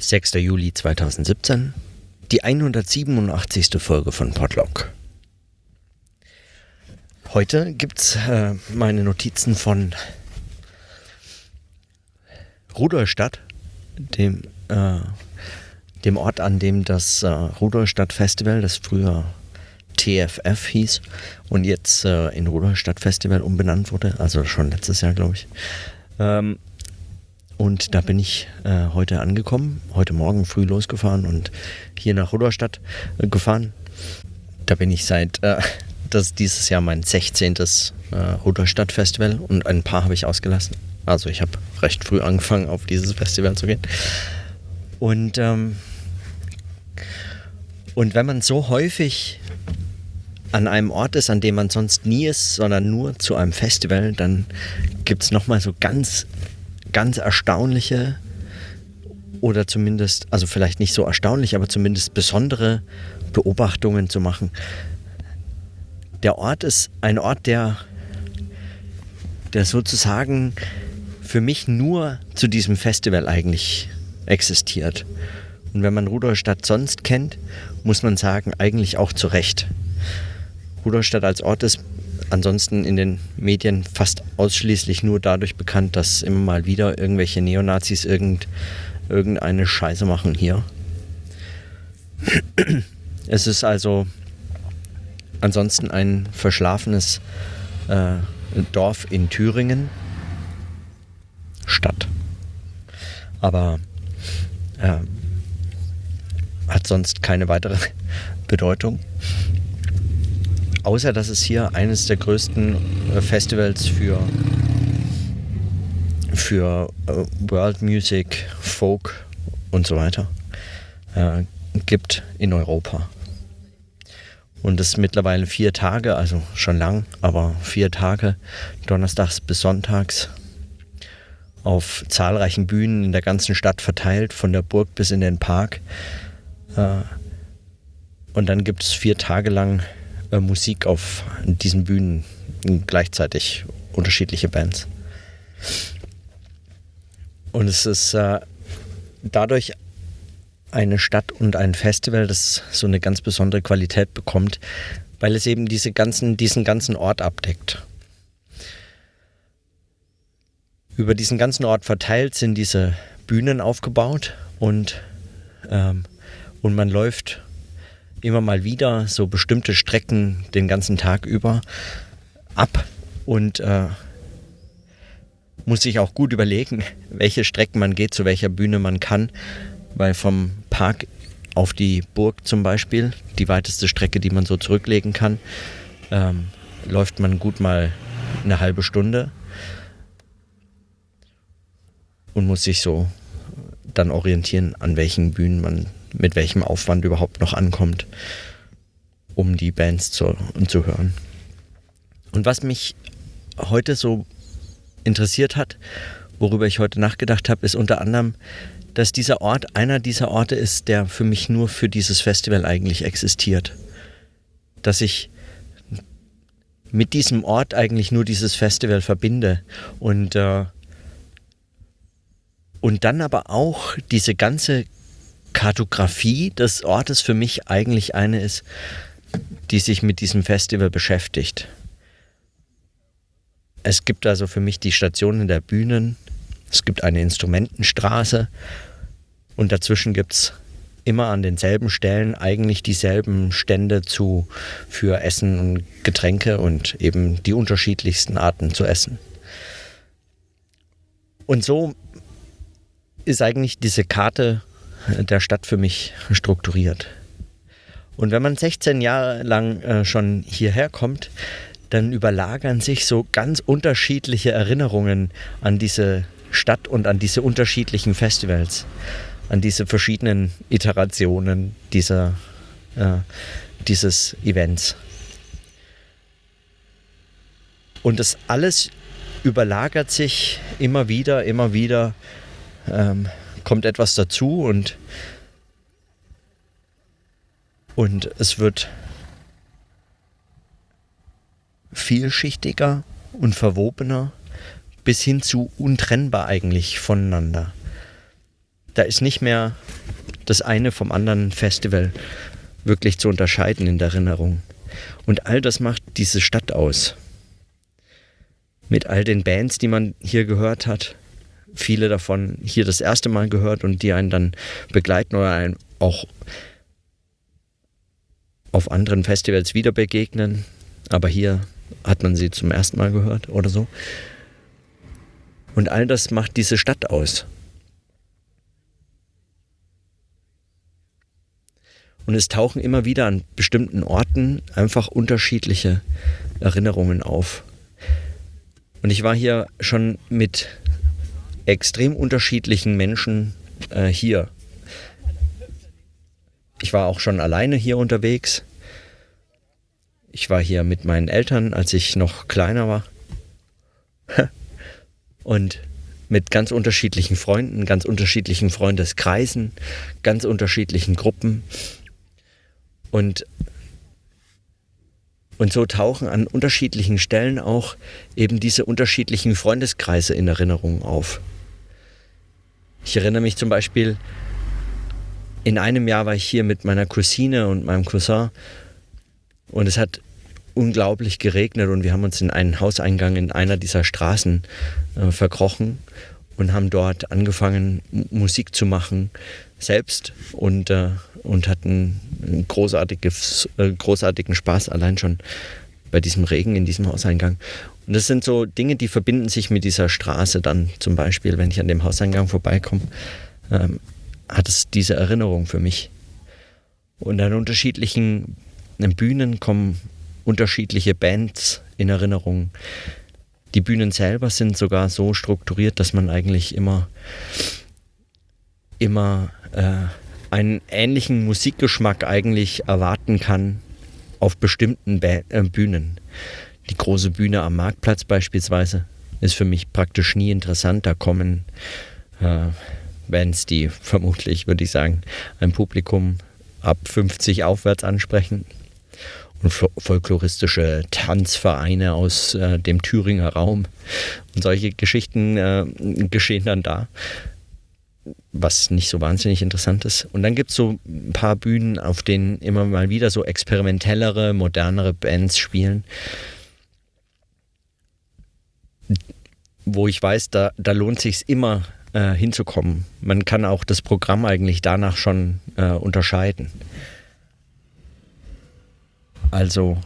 6. Juli 2017, die 187. Folge von Podlock. Heute gibt's äh, meine Notizen von Rudolstadt, dem, äh, dem Ort, an dem das äh, Rudolstadt Festival, das früher TFF hieß und jetzt äh, in Rudolstadt Festival umbenannt wurde, also schon letztes Jahr, glaube ich. Ähm, und da bin ich äh, heute angekommen, heute Morgen früh losgefahren und hier nach Rudolstadt äh, gefahren. Da bin ich seit, äh, das ist dieses Jahr mein 16. Äh, Rudolstadt Festival und ein paar habe ich ausgelassen. Also ich habe recht früh angefangen, auf dieses Festival zu gehen. Und, ähm, und wenn man so häufig an einem Ort ist, an dem man sonst nie ist, sondern nur zu einem Festival, dann gibt es nochmal so ganz ganz erstaunliche oder zumindest, also vielleicht nicht so erstaunlich, aber zumindest besondere Beobachtungen zu machen. Der Ort ist ein Ort, der, der sozusagen für mich nur zu diesem Festival eigentlich existiert. Und wenn man Rudolstadt sonst kennt, muss man sagen, eigentlich auch zu Recht. Rudolstadt als Ort ist ansonsten in den Medien fast ausschließlich nur dadurch bekannt, dass immer mal wieder irgendwelche Neonazis irgend, irgendeine Scheiße machen hier. Es ist also ansonsten ein verschlafenes äh, Dorf in Thüringen. Stadt. Aber äh, hat sonst keine weitere Bedeutung außer dass es hier eines der größten äh, Festivals für, für äh, World Music, Folk und so weiter äh, gibt in Europa. Und es mittlerweile vier Tage, also schon lang, aber vier Tage, donnerstags bis sonntags, auf zahlreichen Bühnen in der ganzen Stadt verteilt, von der Burg bis in den Park. Äh, und dann gibt es vier Tage lang äh, Musik auf diesen Bühnen gleichzeitig unterschiedliche Bands. Und es ist äh, dadurch eine Stadt und ein Festival, das so eine ganz besondere Qualität bekommt, weil es eben diese ganzen, diesen ganzen Ort abdeckt. Über diesen ganzen Ort verteilt sind diese Bühnen aufgebaut und, ähm, und man läuft immer mal wieder so bestimmte Strecken den ganzen Tag über ab und äh, muss sich auch gut überlegen, welche Strecken man geht, zu welcher Bühne man kann, weil vom Park auf die Burg zum Beispiel, die weiteste Strecke, die man so zurücklegen kann, ähm, läuft man gut mal eine halbe Stunde und muss sich so dann orientieren, an welchen Bühnen man mit welchem Aufwand überhaupt noch ankommt, um die Bands zu, zu hören. Und was mich heute so interessiert hat, worüber ich heute nachgedacht habe, ist unter anderem, dass dieser Ort einer dieser Orte ist, der für mich nur für dieses Festival eigentlich existiert. Dass ich mit diesem Ort eigentlich nur dieses Festival verbinde und äh, und dann aber auch diese ganze Kartografie des Ortes für mich eigentlich eine ist, die sich mit diesem Festival beschäftigt. Es gibt also für mich die Stationen der Bühnen, es gibt eine Instrumentenstraße und dazwischen gibt es immer an denselben Stellen eigentlich dieselben Stände zu, für Essen und Getränke und eben die unterschiedlichsten Arten zu essen. Und so ist eigentlich diese Karte der Stadt für mich strukturiert. Und wenn man 16 Jahre lang äh, schon hierher kommt, dann überlagern sich so ganz unterschiedliche Erinnerungen an diese Stadt und an diese unterschiedlichen Festivals, an diese verschiedenen Iterationen dieser, äh, dieses Events. Und das alles überlagert sich immer wieder, immer wieder ähm, kommt etwas dazu und, und es wird vielschichtiger und verwobener bis hin zu untrennbar eigentlich voneinander. da ist nicht mehr das eine vom anderen Festival wirklich zu unterscheiden in der Erinnerung. Und all das macht diese Stadt aus. Mit all den Bands, die man hier gehört hat, viele davon hier das erste Mal gehört und die einen dann begleiten oder einen auch auf anderen Festivals wieder begegnen. Aber hier hat man sie zum ersten Mal gehört oder so. Und all das macht diese Stadt aus. Und es tauchen immer wieder an bestimmten Orten einfach unterschiedliche Erinnerungen auf. Und ich war hier schon mit extrem unterschiedlichen Menschen äh, hier. Ich war auch schon alleine hier unterwegs. Ich war hier mit meinen Eltern, als ich noch kleiner war. Und mit ganz unterschiedlichen Freunden, ganz unterschiedlichen Freundeskreisen, ganz unterschiedlichen Gruppen. Und, und so tauchen an unterschiedlichen Stellen auch eben diese unterschiedlichen Freundeskreise in Erinnerung auf. Ich erinnere mich zum Beispiel, in einem Jahr war ich hier mit meiner Cousine und meinem Cousin und es hat unglaublich geregnet und wir haben uns in einen Hauseingang in einer dieser Straßen äh, verkrochen und haben dort angefangen, Musik zu machen, selbst und, äh, und hatten einen äh, großartigen Spaß allein schon bei diesem Regen in diesem Hauseingang. Und das sind so Dinge, die verbinden sich mit dieser Straße dann zum Beispiel, wenn ich an dem Hauseingang vorbeikomme, ähm, hat es diese Erinnerung für mich. Und an unterschiedlichen Bühnen kommen unterschiedliche Bands in Erinnerung. Die Bühnen selber sind sogar so strukturiert, dass man eigentlich immer, immer äh, einen ähnlichen Musikgeschmack eigentlich erwarten kann auf bestimmten ba äh, Bühnen. Die große Bühne am Marktplatz beispielsweise ist für mich praktisch nie interessant. Da kommen äh, Bands, die vermutlich, würde ich sagen, ein Publikum ab 50 aufwärts ansprechen und folkloristische Tanzvereine aus äh, dem Thüringer Raum. Und solche Geschichten äh, geschehen dann da, was nicht so wahnsinnig interessant ist. Und dann gibt es so ein paar Bühnen, auf denen immer mal wieder so experimentellere, modernere Bands spielen. Wo ich weiß, da, da lohnt sich immer äh, hinzukommen. Man kann auch das Programm eigentlich danach schon äh, unterscheiden. Also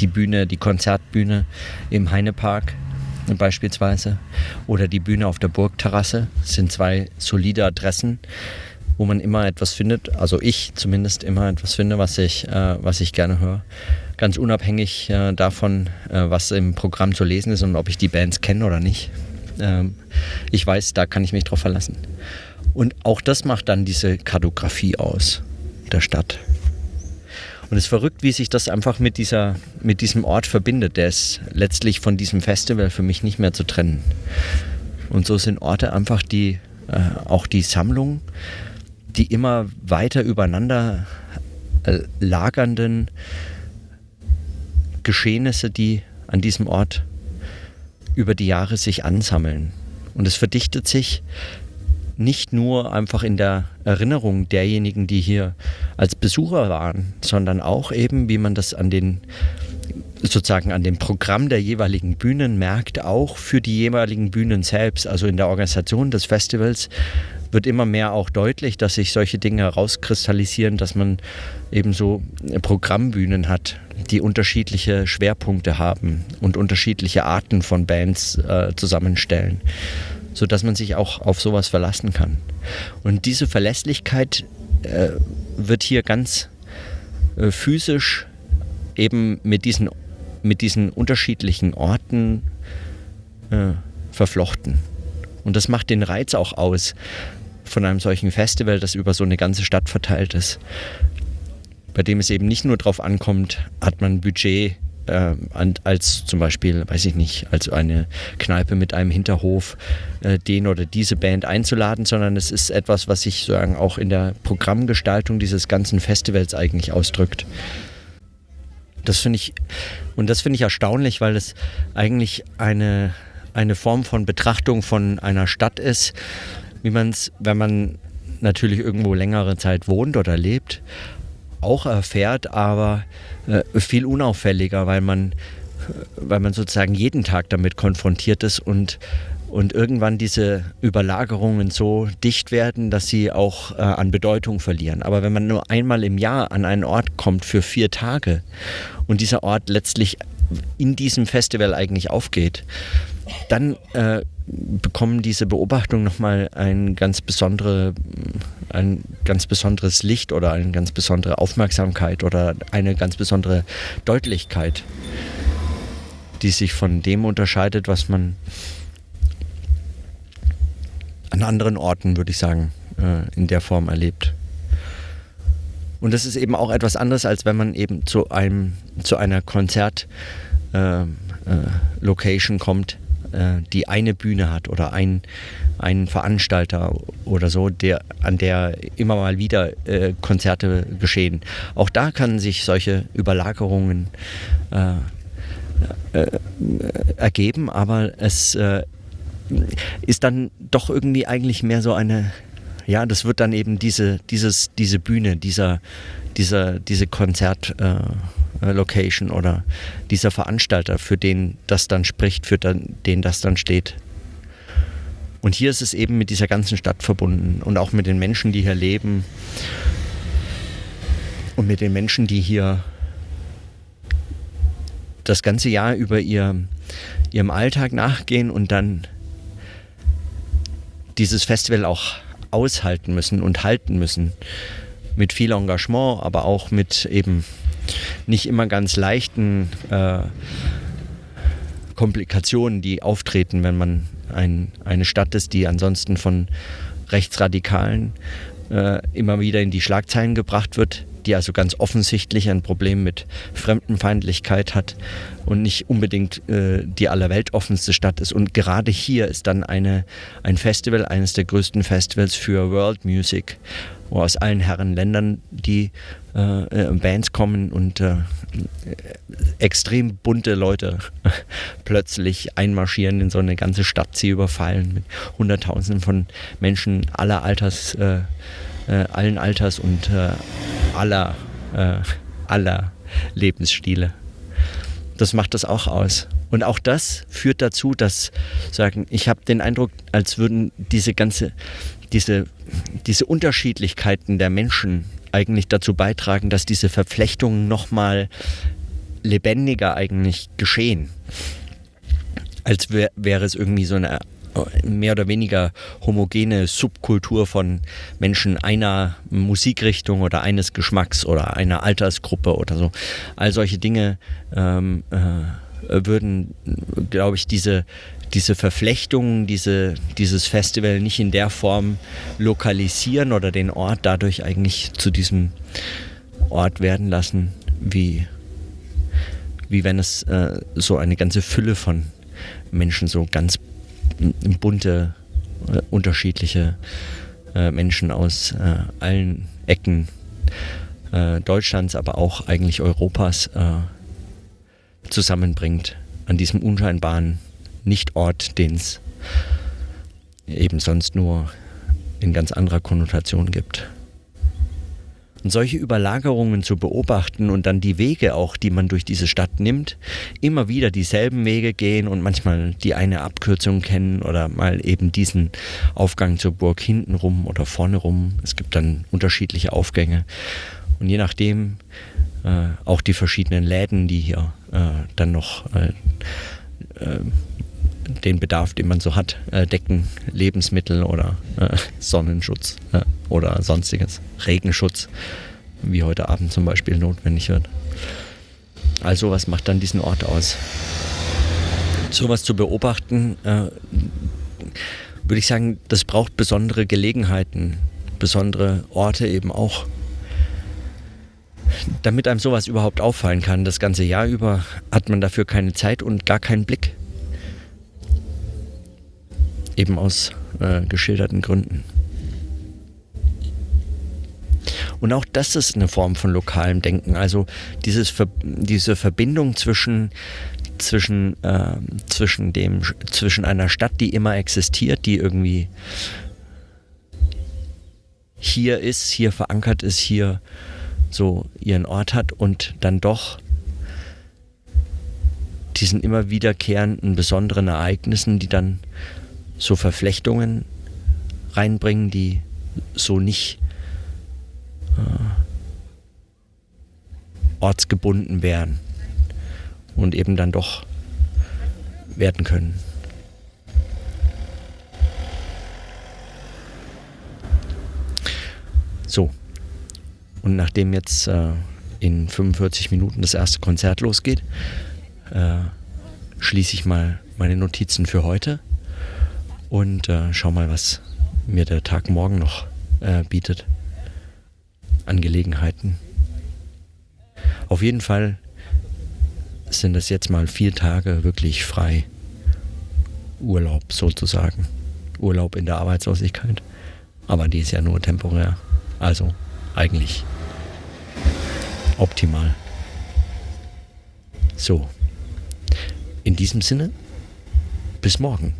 die Bühne, die Konzertbühne im Heinepark beispielsweise oder die Bühne auf der Burgterrasse sind zwei solide Adressen, wo man immer etwas findet, also ich zumindest immer etwas finde, was ich, äh, was ich gerne höre. Ganz unabhängig äh, davon, äh, was im Programm zu lesen ist und ob ich die Bands kenne oder nicht. Ähm, ich weiß, da kann ich mich drauf verlassen. Und auch das macht dann diese Kartografie aus der Stadt. Und es ist verrückt, wie sich das einfach mit, dieser, mit diesem Ort verbindet. Der ist letztlich von diesem Festival für mich nicht mehr zu trennen. Und so sind Orte einfach die, äh, auch die Sammlung, die immer weiter übereinander äh, lagernden Geschehnisse, die an diesem Ort über die Jahre sich ansammeln. Und es verdichtet sich nicht nur einfach in der Erinnerung derjenigen, die hier als Besucher waren, sondern auch eben, wie man das an den sozusagen an dem Programm der jeweiligen Bühnen merkt, auch für die jeweiligen Bühnen selbst, also in der Organisation des Festivals wird immer mehr auch deutlich, dass sich solche Dinge herauskristallisieren, dass man eben so Programmbühnen hat, die unterschiedliche Schwerpunkte haben und unterschiedliche Arten von Bands äh, zusammenstellen sodass man sich auch auf sowas verlassen kann. Und diese Verlässlichkeit äh, wird hier ganz äh, physisch eben mit diesen, mit diesen unterschiedlichen Orten äh, verflochten. Und das macht den Reiz auch aus von einem solchen Festival, das über so eine ganze Stadt verteilt ist. Bei dem es eben nicht nur darauf ankommt, hat man Budget äh, als zum Beispiel, weiß ich nicht, als eine Kneipe mit einem Hinterhof äh, den oder diese Band einzuladen, sondern es ist etwas, was sich sozusagen auch in der Programmgestaltung dieses ganzen Festivals eigentlich ausdrückt. Das finde ich, und das finde ich erstaunlich, weil es eigentlich eine, eine Form von Betrachtung von einer Stadt ist, wie man es, wenn man natürlich irgendwo längere Zeit wohnt oder lebt, auch erfährt, aber äh, viel unauffälliger, weil man, weil man sozusagen jeden Tag damit konfrontiert ist und und irgendwann diese Überlagerungen so dicht werden, dass sie auch äh, an Bedeutung verlieren. Aber wenn man nur einmal im Jahr an einen Ort kommt für vier Tage und dieser Ort letztlich in diesem Festival eigentlich aufgeht, dann äh, bekommen diese Beobachtungen nochmal ein ganz, besondere, ein ganz besonderes Licht oder eine ganz besondere Aufmerksamkeit oder eine ganz besondere Deutlichkeit, die sich von dem unterscheidet, was man an anderen Orten, würde ich sagen, äh, in der Form erlebt. Und das ist eben auch etwas anderes, als wenn man eben zu einem, zu einer Konzert-Location äh, äh, kommt, äh, die eine Bühne hat oder ein, ein Veranstalter oder so, der, an der immer mal wieder äh, Konzerte geschehen. Auch da kann sich solche Überlagerungen äh, ergeben, aber es ist dann doch irgendwie eigentlich mehr so eine, ja, das wird dann eben diese, dieses, diese Bühne, dieser, dieser, diese Konzertlocation äh, oder dieser Veranstalter, für den das dann spricht, für den, den das dann steht. Und hier ist es eben mit dieser ganzen Stadt verbunden und auch mit den Menschen, die hier leben und mit den Menschen, die hier das ganze Jahr über ihr, ihrem Alltag nachgehen und dann dieses Festival auch aushalten müssen und halten müssen. Mit viel Engagement, aber auch mit eben nicht immer ganz leichten äh, Komplikationen, die auftreten, wenn man ein, eine Stadt ist, die ansonsten von Rechtsradikalen äh, immer wieder in die Schlagzeilen gebracht wird die also ganz offensichtlich ein Problem mit Fremdenfeindlichkeit hat und nicht unbedingt äh, die allerweltoffenste Stadt ist. Und gerade hier ist dann eine, ein Festival, eines der größten Festivals für World Music, wo aus allen Herren Ländern die äh, äh Bands kommen und äh, extrem bunte Leute plötzlich einmarschieren in so eine ganze Stadt, sie überfallen mit Hunderttausenden von Menschen aller Alters äh, äh, allen Alters und äh, aller, äh, aller Lebensstile. Das macht das auch aus. Und auch das führt dazu, dass sagen, ich habe den Eindruck, als würden diese ganze, diese, diese Unterschiedlichkeiten der Menschen eigentlich dazu beitragen, dass diese Verflechtungen nochmal lebendiger eigentlich geschehen. Als wär, wäre es irgendwie so eine mehr oder weniger homogene Subkultur von Menschen einer Musikrichtung oder eines Geschmacks oder einer Altersgruppe oder so. All solche Dinge ähm, äh, würden, glaube ich, diese, diese Verflechtungen, diese, dieses Festival nicht in der Form lokalisieren oder den Ort dadurch eigentlich zu diesem Ort werden lassen, wie, wie wenn es äh, so eine ganze Fülle von Menschen so ganz bunte, äh, unterschiedliche äh, Menschen aus äh, allen Ecken äh, Deutschlands, aber auch eigentlich Europas äh, zusammenbringt an diesem unscheinbaren Nichtort, den es eben sonst nur in ganz anderer Konnotation gibt. Und solche Überlagerungen zu beobachten und dann die Wege auch, die man durch diese Stadt nimmt, immer wieder dieselben Wege gehen und manchmal die eine Abkürzung kennen oder mal eben diesen Aufgang zur Burg hinten rum oder vorne rum. Es gibt dann unterschiedliche Aufgänge. Und je nachdem äh, auch die verschiedenen Läden, die hier äh, dann noch äh, äh den Bedarf, den man so hat, äh, decken, Lebensmittel oder äh, Sonnenschutz äh, oder sonstiges, Regenschutz, wie heute Abend zum Beispiel notwendig wird. Also was macht dann diesen Ort aus? Sowas zu beobachten, äh, würde ich sagen, das braucht besondere Gelegenheiten, besondere Orte eben auch. Damit einem sowas überhaupt auffallen kann, das ganze Jahr über, hat man dafür keine Zeit und gar keinen Blick eben aus äh, geschilderten Gründen. Und auch das ist eine Form von lokalem Denken. Also dieses, diese Verbindung zwischen, zwischen, äh, zwischen, dem, zwischen einer Stadt, die immer existiert, die irgendwie hier ist, hier verankert ist, hier so ihren Ort hat und dann doch diesen immer wiederkehrenden besonderen Ereignissen, die dann so Verflechtungen reinbringen, die so nicht äh, ortsgebunden wären und eben dann doch werden können. So, und nachdem jetzt äh, in 45 Minuten das erste Konzert losgeht, äh, schließe ich mal meine Notizen für heute und äh, schau mal, was mir der Tag morgen noch äh, bietet. Angelegenheiten. Auf jeden Fall sind es jetzt mal vier Tage wirklich frei. Urlaub sozusagen. Urlaub in der Arbeitslosigkeit. Aber die ist ja nur temporär. Also eigentlich optimal. So. In diesem Sinne, bis morgen.